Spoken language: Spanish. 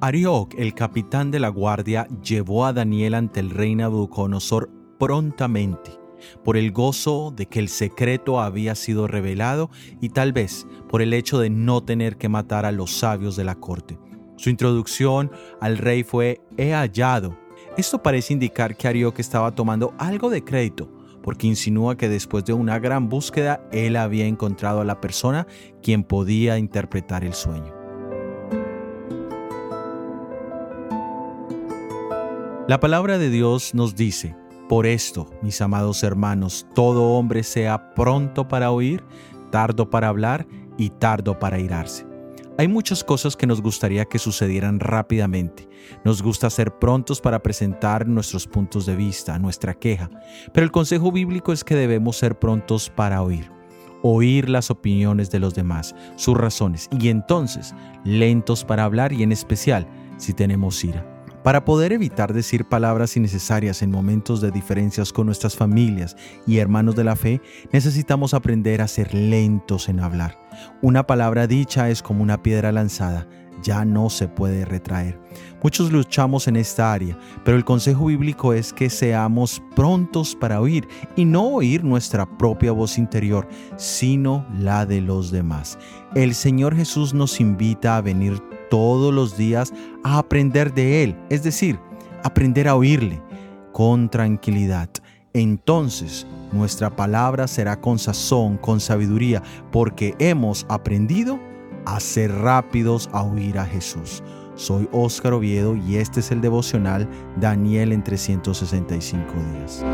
Arioc, el capitán de la guardia, llevó a Daniel ante el rey Nabucodonosor prontamente, por el gozo de que el secreto había sido revelado y tal vez por el hecho de no tener que matar a los sabios de la corte. Su introducción al rey fue he hallado. Esto parece indicar que Arioc estaba tomando algo de crédito, porque insinúa que después de una gran búsqueda él había encontrado a la persona quien podía interpretar el sueño. La palabra de Dios nos dice, por esto, mis amados hermanos, todo hombre sea pronto para oír, tardo para hablar y tardo para irarse. Hay muchas cosas que nos gustaría que sucedieran rápidamente. Nos gusta ser prontos para presentar nuestros puntos de vista, nuestra queja, pero el consejo bíblico es que debemos ser prontos para oír. Oír las opiniones de los demás, sus razones, y entonces lentos para hablar y en especial si tenemos ira. Para poder evitar decir palabras innecesarias en momentos de diferencias con nuestras familias y hermanos de la fe, necesitamos aprender a ser lentos en hablar. Una palabra dicha es como una piedra lanzada, ya no se puede retraer. Muchos luchamos en esta área, pero el consejo bíblico es que seamos prontos para oír y no oír nuestra propia voz interior, sino la de los demás. El Señor Jesús nos invita a venir todos los días a aprender de Él, es decir, aprender a oírle con tranquilidad. Entonces nuestra palabra será con sazón, con sabiduría, porque hemos aprendido a ser rápidos a oír a Jesús. Soy Óscar Oviedo y este es el devocional Daniel en 365 días.